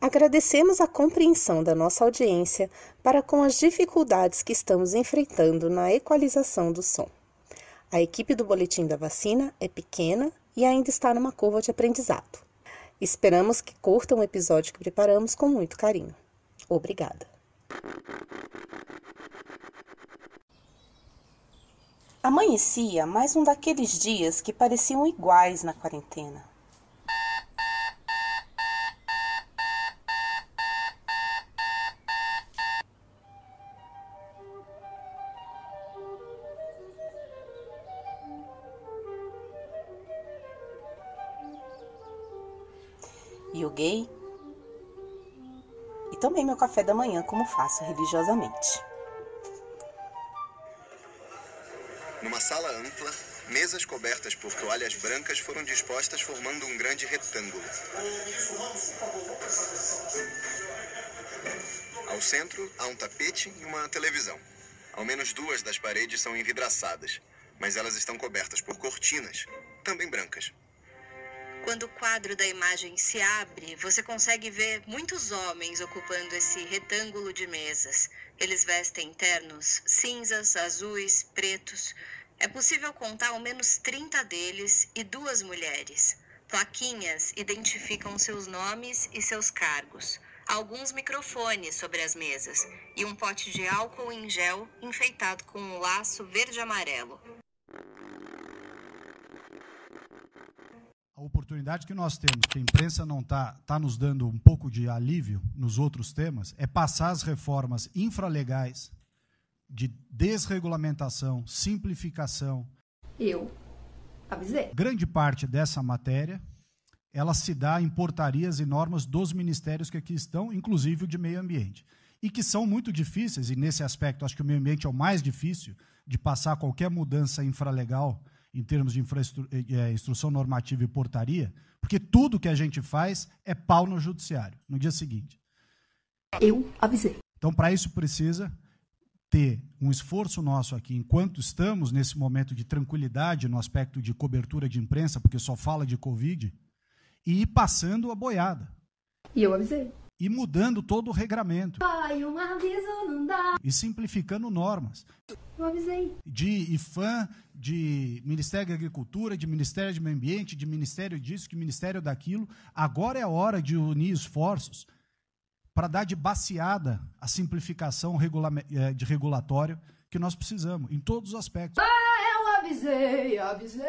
Agradecemos a compreensão da nossa audiência para com as dificuldades que estamos enfrentando na equalização do som. A equipe do Boletim da Vacina é pequena e ainda está numa curva de aprendizado. Esperamos que curtam o episódio que preparamos com muito carinho. Obrigada. Amanhecia mais um daqueles dias que pareciam iguais na quarentena. Café da manhã como faço religiosamente. Numa sala ampla, mesas cobertas por toalhas brancas foram dispostas formando um grande retângulo. Ao centro, há um tapete e uma televisão. Ao menos duas das paredes são envidraçadas, mas elas estão cobertas por cortinas, também brancas. Quando o quadro da imagem se abre, você consegue ver muitos homens ocupando esse retângulo de mesas. Eles vestem ternos cinzas, azuis, pretos. É possível contar ao menos 30 deles e duas mulheres. Plaquinhas identificam seus nomes e seus cargos. Alguns microfones sobre as mesas e um pote de álcool em gel enfeitado com um laço verde-amarelo. A oportunidade que nós temos, que a imprensa não está tá nos dando um pouco de alívio nos outros temas, é passar as reformas infralegais de desregulamentação, simplificação. Eu avisei. Grande parte dessa matéria ela se dá em portarias e normas dos ministérios que aqui estão, inclusive o de meio ambiente. E que são muito difíceis, e nesse aspecto acho que o meio ambiente é o mais difícil de passar qualquer mudança infralegal em termos de é, instrução normativa e portaria, porque tudo que a gente faz é pau no judiciário, no dia seguinte. Eu avisei. Então, para isso precisa ter um esforço nosso aqui, enquanto estamos nesse momento de tranquilidade no aspecto de cobertura de imprensa, porque só fala de Covid, e ir passando a boiada. E eu avisei e mudando todo o regramento. Pai, um aviso não dá. E simplificando normas. Eu avisei. De IFAM, de Ministério da Agricultura, de Ministério de Meio Ambiente, de Ministério disso, de Ministério daquilo. Agora é a hora de unir esforços para dar de baseada a simplificação eh, de regulatório que nós precisamos, em todos os aspectos. Ah, eu avisei, avisei,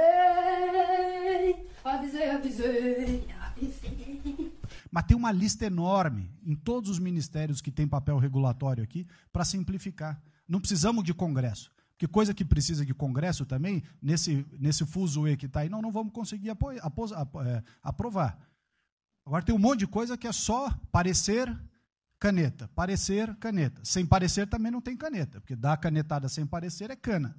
avisei, avisei, avisei. Mas tem uma lista enorme em todos os ministérios que tem papel regulatório aqui para simplificar. Não precisamos de Congresso. Porque coisa que precisa de Congresso também, nesse, nesse fuzuê que está aí, não, não vamos conseguir apoio, apos, é, aprovar. Agora tem um monte de coisa que é só parecer caneta, parecer caneta. Sem parecer também não tem caneta, porque dar canetada sem parecer é cana.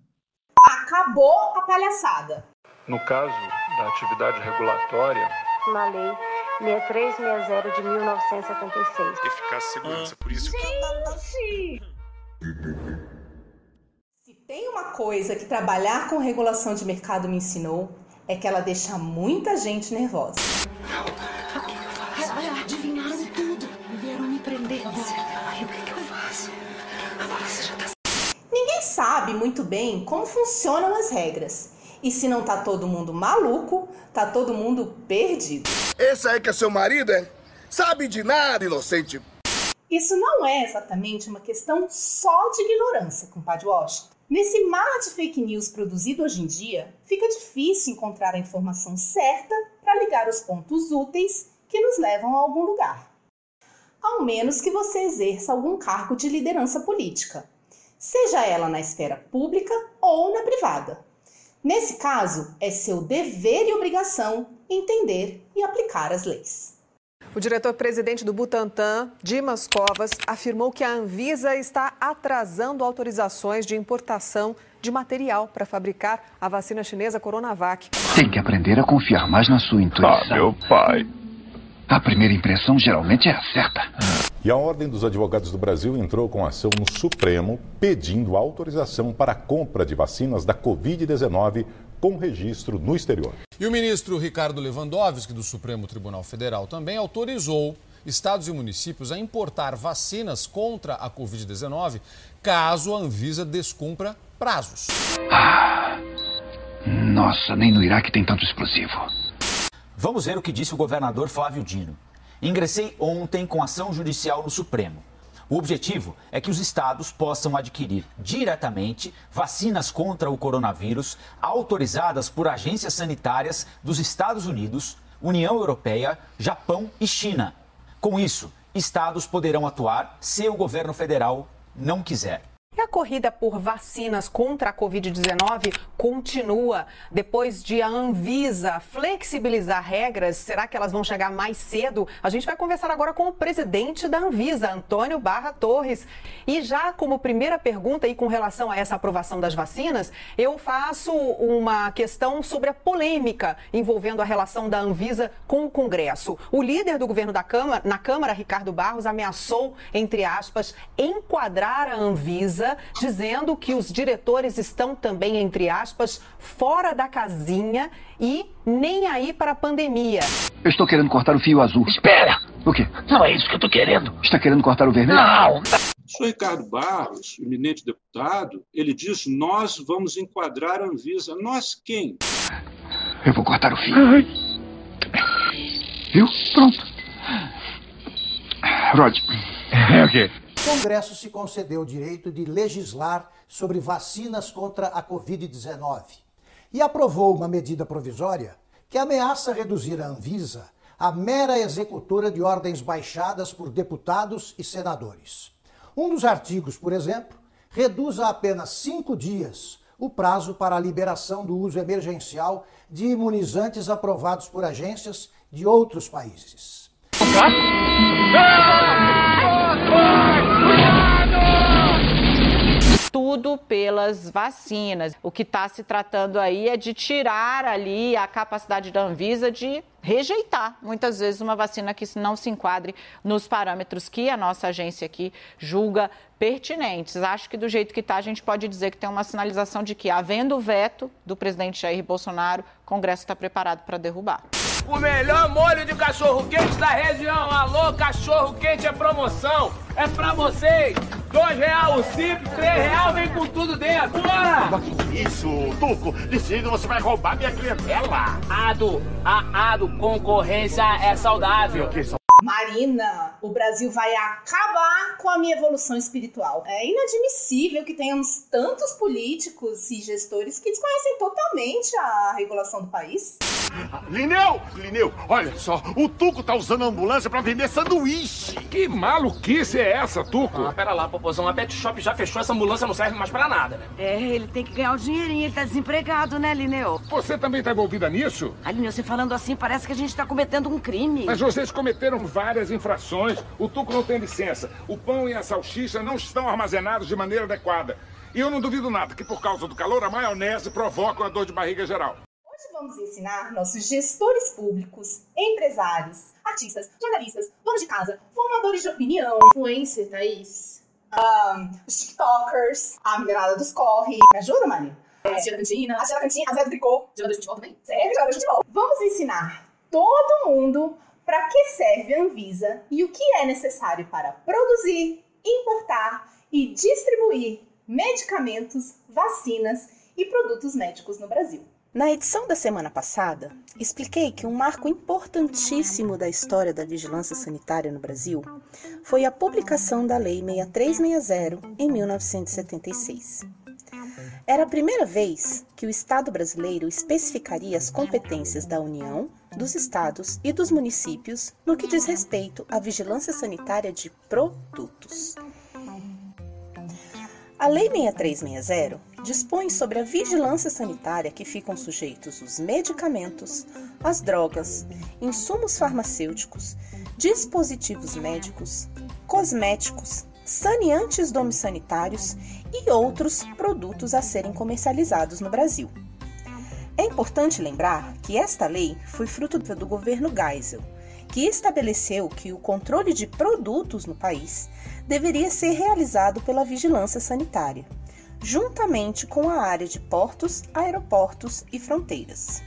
Acabou a palhaçada. No caso da atividade regulatória, na lei 6360 de 1976. Eficácia e segurança, por isso Gente! Se tem uma coisa que trabalhar com regulação de mercado me ensinou, é que ela deixa muita gente nervosa. O que eu faço? Adivinharam tudo. Vieram me prender. Ai, o que, que eu faço? Você já tá... Ninguém sabe muito bem como funcionam as regras. E se não tá todo mundo maluco, tá todo mundo perdido. Esse aí que é seu marido, é? Sabe de nada, inocente. Isso não é exatamente uma questão só de ignorância, compadre Washington. Nesse mar de fake news produzido hoje em dia, fica difícil encontrar a informação certa para ligar os pontos úteis que nos levam a algum lugar. Ao menos que você exerça algum cargo de liderança política, seja ela na esfera pública ou na privada. Nesse caso, é seu dever e obrigação entender e aplicar as leis. O diretor-presidente do Butantan, Dimas Covas, afirmou que a Anvisa está atrasando autorizações de importação de material para fabricar a vacina chinesa Coronavac. Tem que aprender a confiar mais na sua intuição. Ah, meu pai. A primeira impressão geralmente é a certa. E a Ordem dos Advogados do Brasil entrou com ação no Supremo pedindo autorização para a compra de vacinas da Covid-19 com registro no exterior. E o ministro Ricardo Lewandowski, do Supremo Tribunal Federal, também autorizou estados e municípios a importar vacinas contra a Covid-19 caso a Anvisa descumpra prazos. Ah, nossa, nem no Iraque tem tanto explosivo. Vamos ver o que disse o governador Flávio Dino. Ingressei ontem com ação judicial no Supremo. O objetivo é que os estados possam adquirir diretamente vacinas contra o coronavírus autorizadas por agências sanitárias dos Estados Unidos, União Europeia, Japão e China. Com isso, estados poderão atuar se o governo federal não quiser. E a corrida por vacinas contra a Covid-19 continua. Depois de a Anvisa flexibilizar regras, será que elas vão chegar mais cedo? A gente vai conversar agora com o presidente da Anvisa, Antônio Barra Torres. E já como primeira pergunta e com relação a essa aprovação das vacinas, eu faço uma questão sobre a polêmica envolvendo a relação da Anvisa com o Congresso. O líder do governo da Câmara, na Câmara, Ricardo Barros, ameaçou, entre aspas, enquadrar a Anvisa dizendo que os diretores estão também, entre aspas, fora da casinha e nem aí para a pandemia. Eu estou querendo cortar o fio azul. Espera! O quê? Não é isso que eu estou querendo. Está querendo cortar o vermelho? Não! O senhor Ricardo Barros, eminente deputado, ele diz: nós vamos enquadrar a Anvisa. Nós quem? Eu vou cortar o fio. Viu? Pronto. Rod. É o quê? Congresso se concedeu o direito de legislar sobre vacinas contra a Covid-19 e aprovou uma medida provisória que ameaça reduzir a Anvisa a mera executora de ordens baixadas por deputados e senadores. Um dos artigos, por exemplo, reduz a apenas cinco dias o prazo para a liberação do uso emergencial de imunizantes aprovados por agências de outros países. Tudo pelas vacinas. O que está se tratando aí é de tirar ali a capacidade da Anvisa de rejeitar muitas vezes uma vacina que não se enquadre nos parâmetros que a nossa agência aqui julga pertinentes. Acho que do jeito que está, a gente pode dizer que tem uma sinalização de que, havendo o veto do presidente Jair Bolsonaro, o Congresso está preparado para derrubar. O melhor molho de cachorro quente da região. Alô, cachorro quente é promoção. É pra vocês. Dois real o simples, três real vem com tudo dentro. Bora! Isso, Tuco. Desliga, você vai roubar minha clientela. Ado, a Ado, concorrência é saudável. Marina, o Brasil vai acabar com a minha evolução espiritual. É inadmissível que tenhamos tantos políticos e gestores que desconhecem totalmente a regulação do país. Lineu! Lineu, olha só, o Tuco tá usando a ambulância pra vender sanduíche. Que maluquice é essa, Tuco? Ah, pera lá, popozão, a Pet Shop já fechou, essa ambulância não serve mais pra nada, né? É, ele tem que ganhar o dinheirinho, ele tá desempregado, né, Lineu? Você também tá envolvida nisso? Ah, Lineu, você falando assim, parece que a gente tá cometendo um crime. Mas vocês cometeram várias infrações. O Tuco não tem licença. O pão e a salsicha não estão armazenados de maneira adequada. E eu não duvido nada que por causa do calor a maionese provoca uma dor de barriga geral. Hoje vamos ensinar nossos gestores públicos, empresários, artistas, jornalistas, donos de casa, formadores de opinião, influencer, Thaís, um, os tiktokers, a minerada dos corre. Me ajuda, Maria? É, a tia da cantina, a tia da cantina, a Zé do tricô, jogador de futebol também. Sério, jogador de futebol. Vamos ensinar todo mundo para que serve a Anvisa e o que é necessário para produzir, importar e distribuir medicamentos, vacinas e produtos médicos no Brasil. Na edição da semana passada, expliquei que um marco importantíssimo da história da vigilância sanitária no Brasil foi a publicação da Lei 6360 em 1976. Era a primeira vez que o Estado brasileiro especificaria as competências da União, dos estados e dos municípios no que diz respeito à vigilância sanitária de produtos. A Lei 6360 dispõe sobre a vigilância sanitária que ficam sujeitos os medicamentos, as drogas, insumos farmacêuticos, dispositivos médicos, cosméticos, saneantes domissanitários e outros produtos a serem comercializados no Brasil. É importante lembrar que esta lei foi fruto do governo Geisel, que estabeleceu que o controle de produtos no país deveria ser realizado pela vigilância sanitária, juntamente com a área de portos, aeroportos e fronteiras.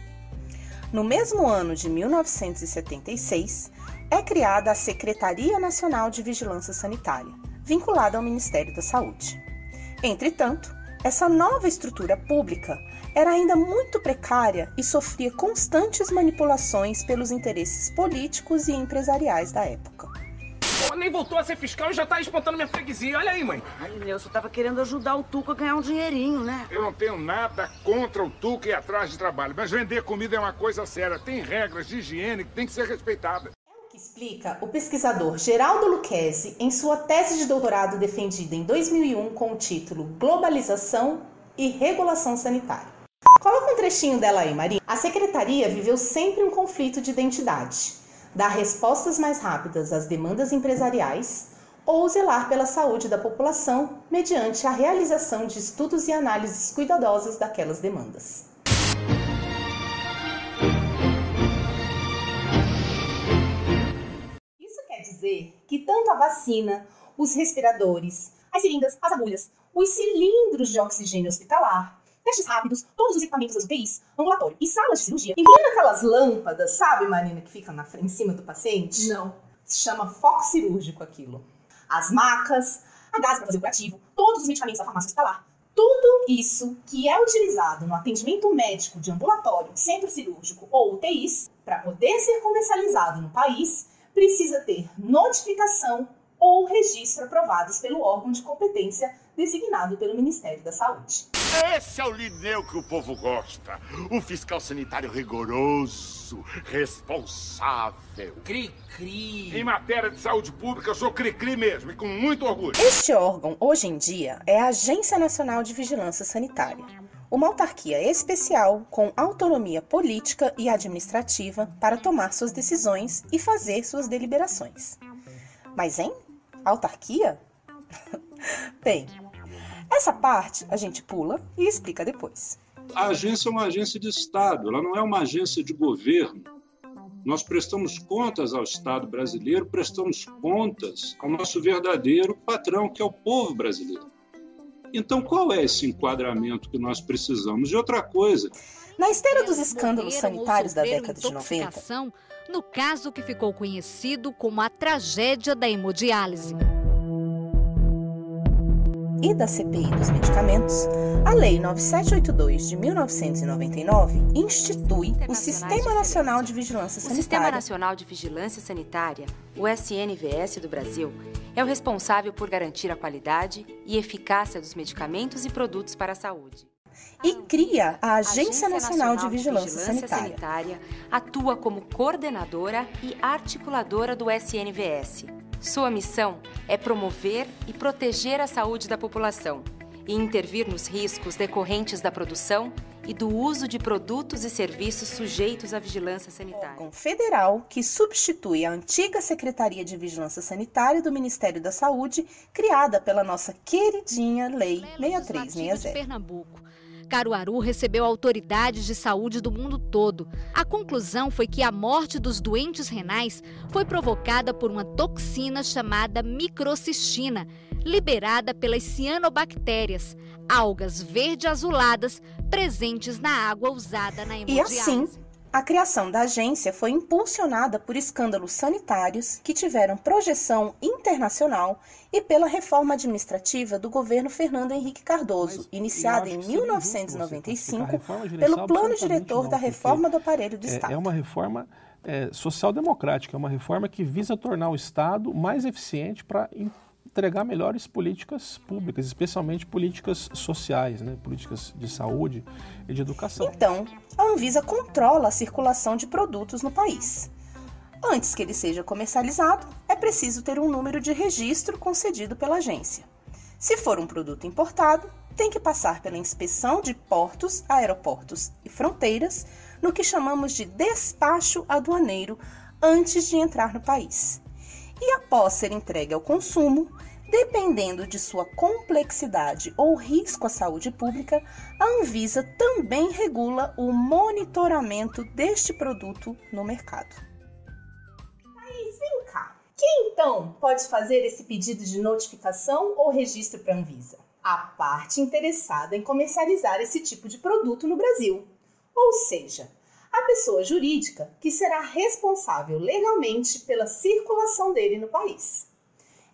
No mesmo ano de 1976, é criada a Secretaria Nacional de Vigilância Sanitária, vinculada ao Ministério da Saúde. Entretanto, essa nova estrutura pública era ainda muito precária e sofria constantes manipulações pelos interesses políticos e empresariais da época. Pô, nem voltou a ser fiscal e já tá espantando minha freguesia. Olha aí, mãe. Ai, Nilson, tava querendo ajudar o Tuco a ganhar um dinheirinho, né? Eu não tenho nada contra o Tuca e atrás de trabalho, mas vender comida é uma coisa séria. Tem regras de higiene que tem que ser respeitada. que explica o pesquisador Geraldo Lucchesi em sua tese de doutorado defendida em 2001 com o título Globalização e Regulação Sanitária. Coloca um trechinho dela aí, Maria. A secretaria viveu sempre um conflito de identidade: dar respostas mais rápidas às demandas empresariais ou zelar pela saúde da população mediante a realização de estudos e análises cuidadosas daquelas demandas. Isso quer dizer que tanto a vacina, os respiradores, as seringas, as agulhas, os cilindros de oxigênio hospitalar, testes rápidos, todos os equipamentos das UTIs, ambulatório e salas de cirurgia, incluindo aquelas lâmpadas, sabe, Marina, que ficam na frente, em cima do paciente? Não. Se chama foco cirúrgico aquilo. As macas, a gás para fazer o curativo, todos os medicamentos da farmácia hospitalar. Tudo isso que é utilizado no atendimento médico de ambulatório, centro cirúrgico ou UTIs, para poder ser comercializado no país, precisa ter notificação ou registro aprovados pelo órgão de competência designado pelo Ministério da Saúde. Esse é o Lineu que o povo gosta. O fiscal sanitário rigoroso, responsável. Em matéria de saúde pública, eu sou cri-cri mesmo e com muito orgulho. Este órgão, hoje em dia, é a Agência Nacional de Vigilância Sanitária, uma autarquia especial com autonomia política e administrativa para tomar suas decisões e fazer suas deliberações. Mas, hein? Autarquia? Bem, essa parte a gente pula e explica depois. A agência é uma agência de Estado, ela não é uma agência de governo. Nós prestamos contas ao Estado brasileiro, prestamos contas ao nosso verdadeiro patrão, que é o povo brasileiro. Então, qual é esse enquadramento que nós precisamos? E outra coisa. Na esteira dos escândalos sanitários da década de 90, intoxicação no caso que ficou conhecido como a tragédia da hemodiálise. E da CPI dos medicamentos, a Lei 9782 de 1999 institui o Sistema Nacional de Vigilância O Sistema Sanitária. Nacional de Vigilância Sanitária, o SNVS do Brasil, é o responsável por garantir a qualidade e eficácia dos medicamentos e produtos para a saúde. e cria a Agência Nacional de Vigilância Sanitária. Sanitária atua como coordenadora e articuladora do SNVS. Sua missão é promover e proteger a saúde da população e intervir nos riscos decorrentes da produção e do uso de produtos e serviços sujeitos à vigilância sanitária. órgão federal que substitui a antiga Secretaria de Vigilância Sanitária do Ministério da Saúde, criada pela nossa queridinha Lei de 6360. Pernambuco. Caruaru recebeu autoridades de saúde do mundo todo. A conclusão foi que a morte dos doentes renais foi provocada por uma toxina chamada microcistina, liberada pelas cianobactérias, algas verde-azuladas presentes na água usada na E hemodiálise. assim, a criação da agência foi impulsionada por escândalos sanitários que tiveram projeção internacional e pela reforma administrativa do governo Fernando Henrique Cardoso, iniciada em 1995 pelo Plano Diretor da Reforma do Aparelho do É- Estado. É uma reforma é, social-democrática, é uma reforma que visa tornar o Estado mais eficiente para entregar melhores políticas públicas, especialmente políticas sociais, né, políticas de saúde e de educação. Então, a Anvisa controla a circulação de produtos no país. Antes que ele seja comercializado, é preciso ter um número de registro concedido pela agência. Se for um produto importado, tem que passar pela inspeção de portos, aeroportos e fronteiras, no que chamamos de despacho aduaneiro, antes de entrar no país. E após ser entregue ao consumo, dependendo de sua complexidade ou risco à saúde pública, a Anvisa também regula o monitoramento deste produto no mercado. Mas vem cá. Quem então pode fazer esse pedido de notificação ou registro para a Anvisa? A parte interessada em comercializar esse tipo de produto no Brasil. Ou seja, a pessoa jurídica que será responsável legalmente pela circulação dele no país.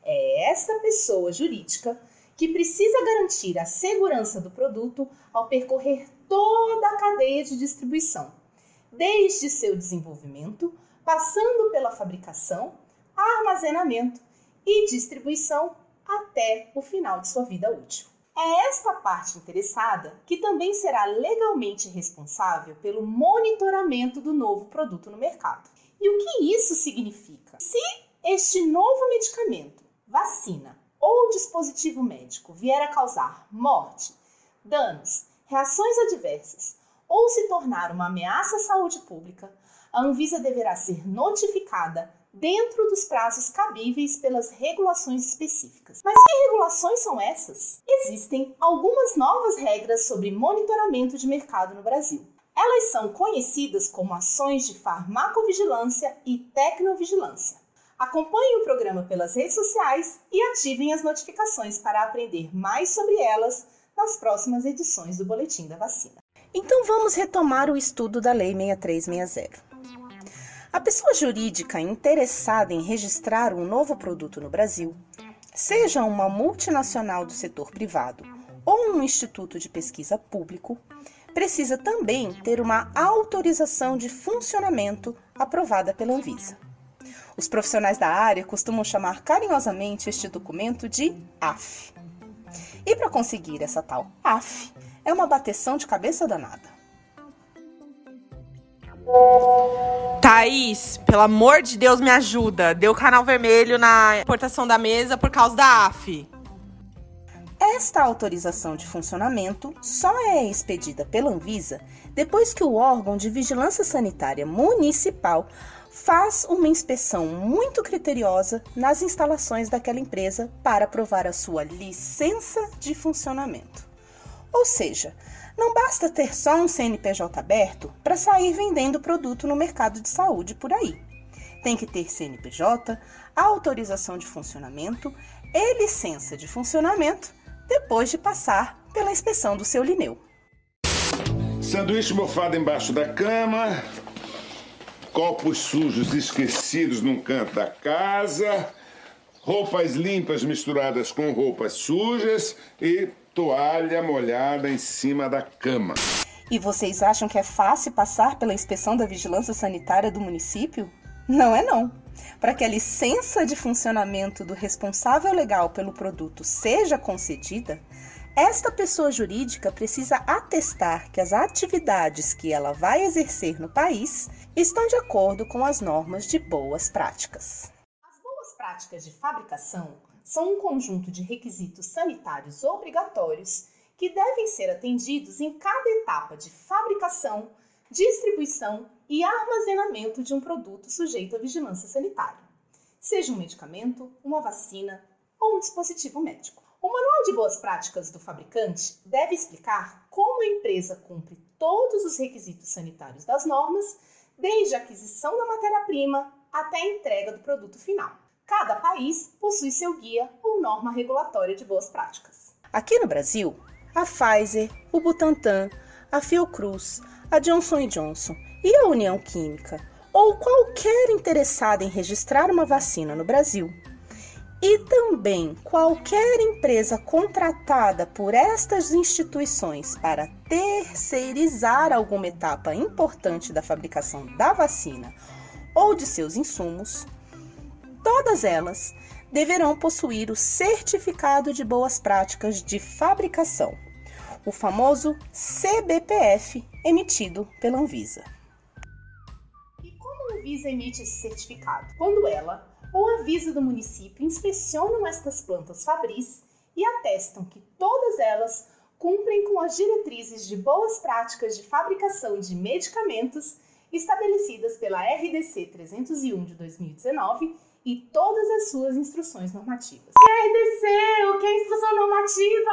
É esta pessoa jurídica que precisa garantir a segurança do produto ao percorrer toda a cadeia de distribuição, desde seu desenvolvimento, passando pela fabricação, armazenamento e distribuição até o final de sua vida útil. É esta parte interessada que também será legalmente responsável pelo monitoramento do novo produto no mercado. E o que isso significa? Se este novo medicamento, vacina ou dispositivo médico vier a causar morte, danos, reações adversas ou se tornar uma ameaça à saúde pública, a Anvisa deverá ser notificada dentro dos prazos cabíveis pelas regulações específicas. Mas que regulações são essas? Existem algumas novas regras sobre monitoramento de mercado no Brasil. Elas são conhecidas como ações de farmacovigilância e tecnovigilância. Acompanhem o programa pelas redes sociais e ativem as notificações para aprender mais sobre elas nas próximas edições do Boletim da Vacina. Então vamos retomar o estudo da Lei 6360. A pessoa jurídica interessada em registrar um novo produto no Brasil, seja uma multinacional do setor privado ou um instituto de pesquisa público, precisa também ter uma autorização de funcionamento aprovada pela Anvisa. Os profissionais da área costumam chamar carinhosamente este documento de AF. E para conseguir essa tal AF, é uma bateção de cabeça danada. Thaís, pelo amor de Deus, me ajuda. Deu canal vermelho na importação da mesa por causa da AF. Esta autorização de funcionamento só é expedida pela Anvisa depois que o órgão de vigilância sanitária municipal faz uma inspeção muito criteriosa nas instalações daquela empresa para aprovar a sua licença de funcionamento. Ou seja, não basta ter só um CNPJ aberto para sair vendendo produto no mercado de saúde por aí. Tem que ter CNPJ, autorização de funcionamento e licença de funcionamento depois de passar pela inspeção do seu Lineu. Sanduíche mofado embaixo da cama, copos sujos esquecidos num canto da casa, roupas limpas misturadas com roupas sujas e toalha molhada em cima da cama. E vocês acham que é fácil passar pela inspeção da vigilância sanitária do município? Não é não. Para que a licença de funcionamento do responsável legal pelo produto seja concedida, esta pessoa jurídica precisa atestar que as atividades que ela vai exercer no país estão de acordo com as normas de boas práticas. As boas práticas de fabricação são um conjunto de requisitos sanitários obrigatórios que devem ser atendidos em cada etapa de fabricação, distribuição e armazenamento de um produto sujeito à vigilância sanitária, seja um medicamento, uma vacina ou um dispositivo médico. O Manual de Boas Práticas do fabricante deve explicar como a empresa cumpre todos os requisitos sanitários das normas, desde a aquisição da matéria-prima até a entrega do produto final. Cada país possui seu guia ou norma regulatória de boas práticas. Aqui no Brasil, a Pfizer, o Butantan, a Fiocruz, a Johnson Johnson e a União Química, ou qualquer interessado em registrar uma vacina no Brasil, e também qualquer empresa contratada por estas instituições para terceirizar alguma etapa importante da fabricação da vacina ou de seus insumos, todas elas deverão possuir o Certificado de Boas Práticas de Fabricação, o famoso CBPF, emitido pela Anvisa. E como a Anvisa emite esse certificado? Quando ela ou a Anvisa do município inspecionam estas plantas fabris e atestam que todas elas cumprem com as diretrizes de boas práticas de fabricação de medicamentos estabelecidas pela RDC 301 de 2019 e todas as suas instruções normativas. E RDC, o que é instrução normativa?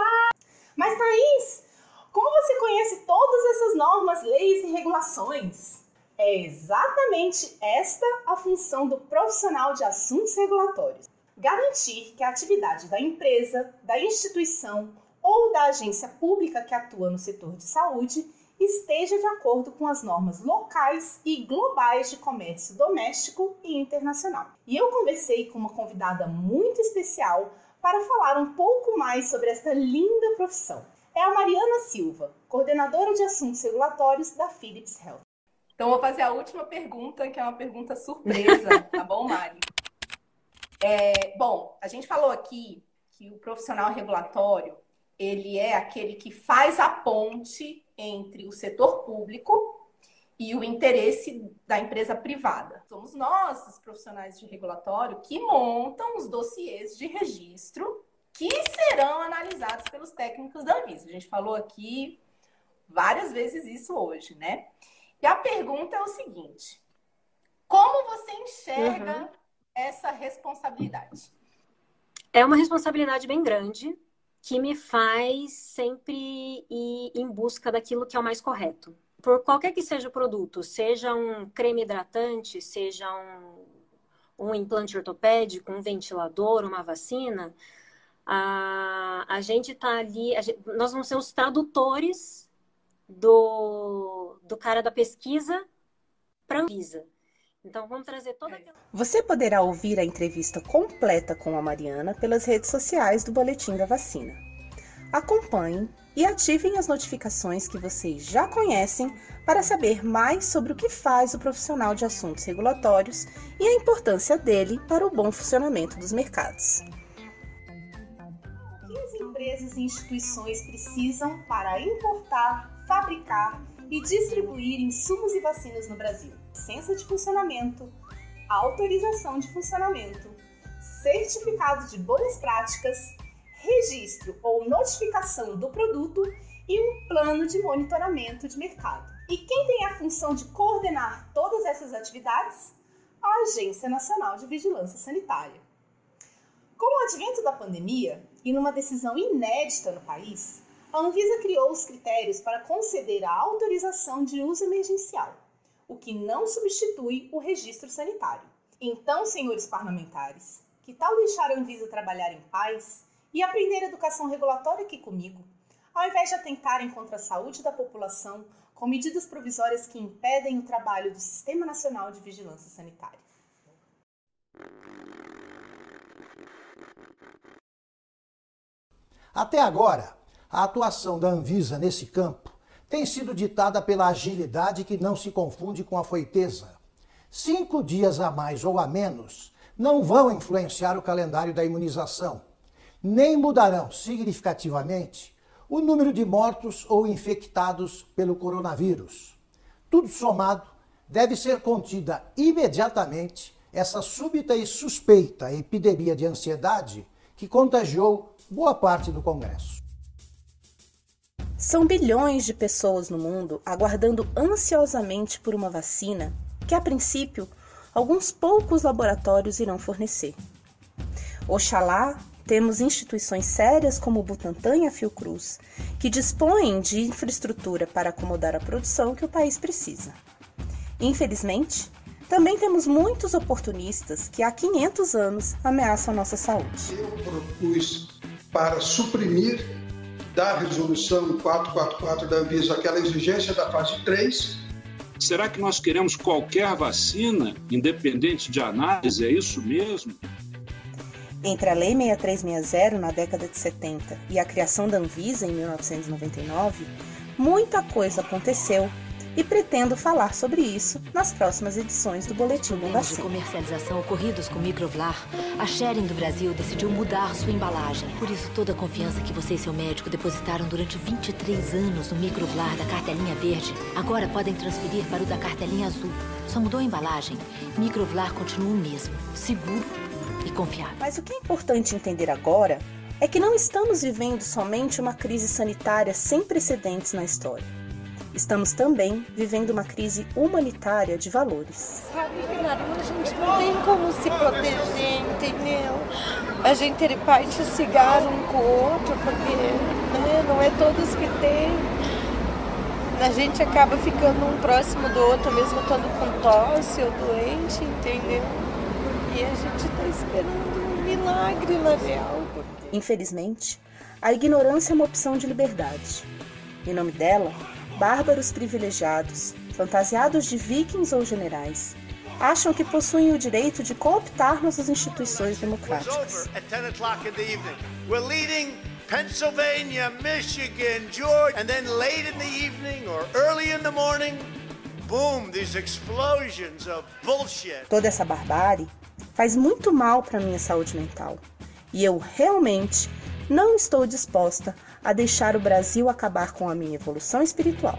Mas Thaís, como você conhece todas essas normas, leis e regulações? É exatamente esta a função do profissional de assuntos regulatórios: garantir que a atividade da empresa, da instituição ou da agência pública que atua no setor de saúde esteja de acordo com as normas locais e globais de comércio doméstico e internacional. E eu conversei com uma convidada muito especial para falar um pouco mais sobre esta linda profissão. É a Mariana Silva, coordenadora de assuntos regulatórios da Philips Health. Então, vou fazer a última pergunta, que é uma pergunta surpresa, tá bom, Mari? É, bom, a gente falou aqui que o profissional regulatório ele é aquele que faz a ponte entre o setor público e o interesse da empresa privada. Somos nós, os profissionais de regulatório, que montam os dossiês de registro que serão analisados pelos técnicos da Anvisa. A gente falou aqui várias vezes isso hoje, né? E a pergunta é o seguinte: como você enxerga uhum. essa responsabilidade? É uma responsabilidade bem grande que me faz sempre ir em busca daquilo que é o mais correto. Por qualquer que seja o produto, seja um creme hidratante, seja um, um implante ortopédico, um ventilador, uma vacina, a, a gente está ali, gente, nós vamos ser os tradutores do, do cara da pesquisa para a Anvisa. Então vamos trazer toda aquela... Você poderá ouvir a entrevista completa com a Mariana pelas redes sociais do Boletim da Vacina. Acompanhem e ativem as notificações que vocês já conhecem para saber mais sobre o que faz o profissional de assuntos regulatórios e a importância dele para o bom funcionamento dos mercados. O que as empresas e instituições precisam para importar fabricar e distribuir insumos e vacinas no Brasil. Licença de funcionamento, autorização de funcionamento, certificado de boas práticas, registro ou notificação do produto e um plano de monitoramento de mercado. E quem tem a função de coordenar todas essas atividades? A Agência Nacional de Vigilância Sanitária. Com o advento da pandemia e numa decisão inédita no país, a Anvisa criou os critérios para conceder a autorização de uso emergencial, o que não substitui o registro sanitário. Então, senhores parlamentares, que tal deixar a Anvisa trabalhar em paz e aprender educação regulatória aqui comigo, ao invés de atentarem contra a saúde da população com medidas provisórias que impedem o trabalho do Sistema Nacional de Vigilância Sanitária? Até agora, a atuação da Anvisa nesse campo tem sido ditada pela agilidade que não se confunde com a foiteza. Cinco dias a mais ou a menos não vão influenciar o calendário da imunização, nem mudarão significativamente o número de mortos ou infectados pelo coronavírus. Tudo somado, deve ser contida imediatamente essa súbita e suspeita epidemia de ansiedade que contagiou boa parte do Congresso. São bilhões de pessoas no mundo aguardando ansiosamente por uma vacina que, a princípio, alguns poucos laboratórios irão fornecer. Oxalá temos instituições sérias como o Butantan e a Fiocruz, que dispõem de infraestrutura para acomodar a produção que o país precisa. Infelizmente, também temos muitos oportunistas que há 500 anos ameaçam nossa saúde. Eu propus para suprimir da resolução 444 da Anvisa, aquela exigência da fase 3. Será que nós queremos qualquer vacina, independente de análise? É isso mesmo? Entre a Lei 6360 na década de 70 e a criação da Anvisa em 1999, muita coisa aconteceu e pretendo falar sobre isso nas próximas edições do Boletim Bomba de comercialização ocorridos com Microvlar, a Sharing do Brasil decidiu mudar sua embalagem. Por isso, toda a confiança que você e seu médico depositaram durante 23 anos no Microvlar da cartelinha verde, agora podem transferir para o da cartelinha azul. Só mudou a embalagem. Microvlar continua o mesmo, seguro e confiável. Mas o que é importante entender agora é que não estamos vivendo somente uma crise sanitária sem precedentes na história estamos também vivendo uma crise humanitária de valores. Sabe, Renato, a gente não tem como se proteger, entendeu? A gente reparte cigarro um com o outro, porque né, não é todos que tem. A gente acaba ficando um próximo do outro, mesmo estando com tosse ou doente, entendeu? E a gente está esperando um milagre na real. Porque... Infelizmente, a ignorância é uma opção de liberdade. Em nome dela, bárbaros privilegiados, fantasiados de vikings ou generais, acham que possuem o direito de cooptar nossas instituições democráticas. Pennsylvania, Michigan, Georgia, and then late in the evening or early in the morning, boom, these explosions of bullshit. Toda essa barbárie faz muito mal para minha saúde mental. E eu realmente não estou disposta a deixar o Brasil acabar com a minha evolução espiritual.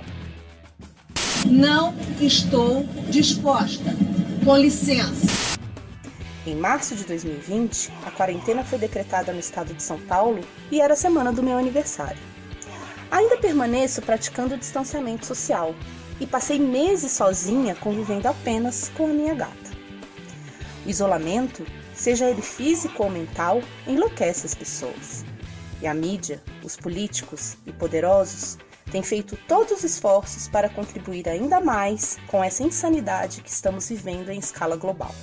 Não estou disposta. Com licença. Em março de 2020, a quarentena foi decretada no estado de São Paulo e era a semana do meu aniversário. Ainda permaneço praticando o distanciamento social e passei meses sozinha convivendo apenas com a minha gata. O isolamento, seja ele físico ou mental, enlouquece as pessoas. E a mídia, os políticos e poderosos têm feito todos os esforços para contribuir ainda mais com essa insanidade que estamos vivendo em escala global.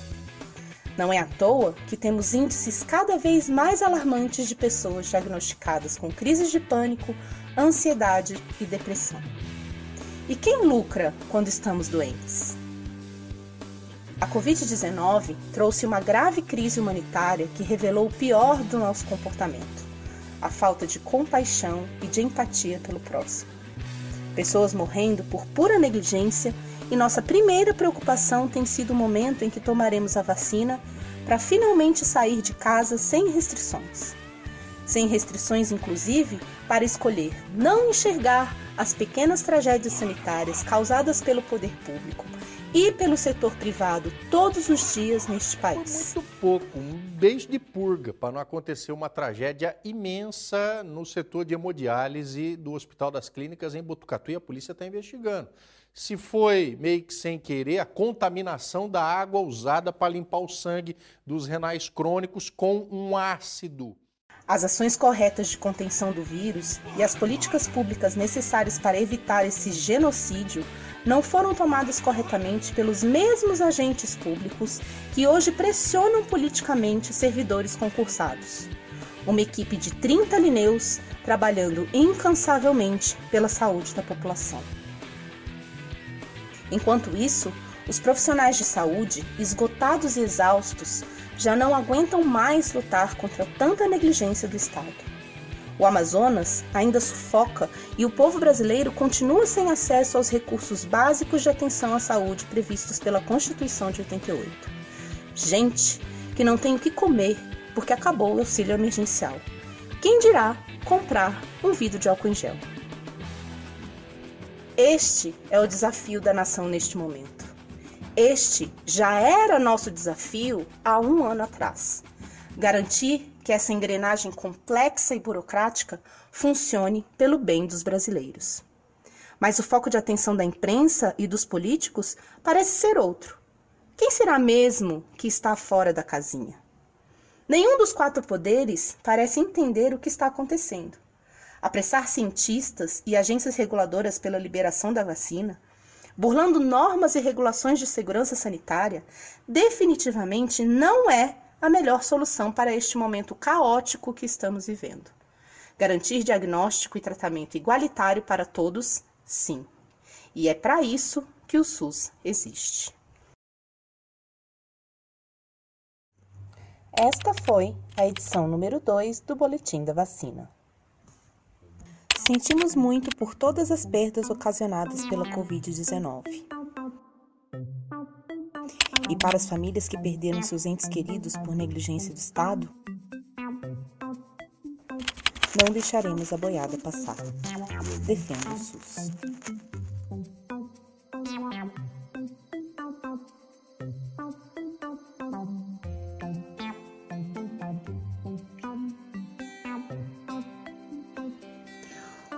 Não é à toa que temos índices cada vez mais alarmantes de pessoas diagnosticadas com crises de pânico, ansiedade e depressão. E quem lucra quando estamos doentes? A Covid-19 trouxe uma grave crise humanitária que revelou o pior do nosso comportamento a falta de compaixão e de empatia pelo próximo. Pessoas morrendo por pura negligência e nossa primeira preocupação tem sido o momento em que tomaremos a vacina para finalmente sair de casa sem restrições. Sem restrições, inclusive, para escolher não enxergar as pequenas tragédias sanitárias causadas pelo poder público e pelo setor privado todos os dias neste país. Muito pouco, um beijo de purga para não acontecer uma tragédia imensa no setor de hemodiálise do Hospital das Clínicas em Botucatu e a polícia está investigando. Se foi meio que sem querer a contaminação da água usada para limpar o sangue dos renais crônicos com um ácido. As ações corretas de contenção do vírus e as políticas públicas necessárias para evitar esse genocídio não foram tomadas corretamente pelos mesmos agentes públicos que hoje pressionam politicamente servidores concursados. Uma equipe de 30 lineus trabalhando incansavelmente pela saúde da população. Enquanto isso, os profissionais de saúde, esgotados e exaustos, já não aguentam mais lutar contra tanta negligência do Estado. O Amazonas ainda sufoca e o povo brasileiro continua sem acesso aos recursos básicos de atenção à saúde previstos pela Constituição de 88. Gente que não tem o que comer porque acabou o auxílio emergencial. Quem dirá comprar um vidro de álcool em gel? Este é o desafio da nação neste momento. Este já era nosso desafio há um ano atrás. Garantir que essa engrenagem complexa e burocrática funcione pelo bem dos brasileiros. Mas o foco de atenção da imprensa e dos políticos parece ser outro. Quem será mesmo que está fora da casinha? Nenhum dos quatro poderes parece entender o que está acontecendo. Apressar cientistas e agências reguladoras pela liberação da vacina, burlando normas e regulações de segurança sanitária, definitivamente não é a melhor solução para este momento caótico que estamos vivendo. Garantir diagnóstico e tratamento igualitário para todos, sim. E é para isso que o SUS existe. Esta foi a edição número 2 do Boletim da Vacina. Sentimos muito por todas as perdas ocasionadas pela Covid-19 e para as famílias que perderam seus entes queridos por negligência do Estado, não deixaremos a boiada passar. Defenda o SUS.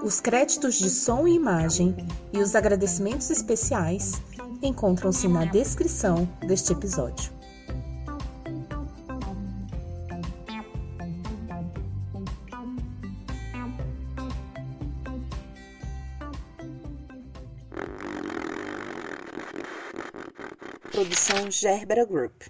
Os créditos de som e imagem e os agradecimentos especiais encontram-se na descrição deste episódio. Produção Gerbera Group.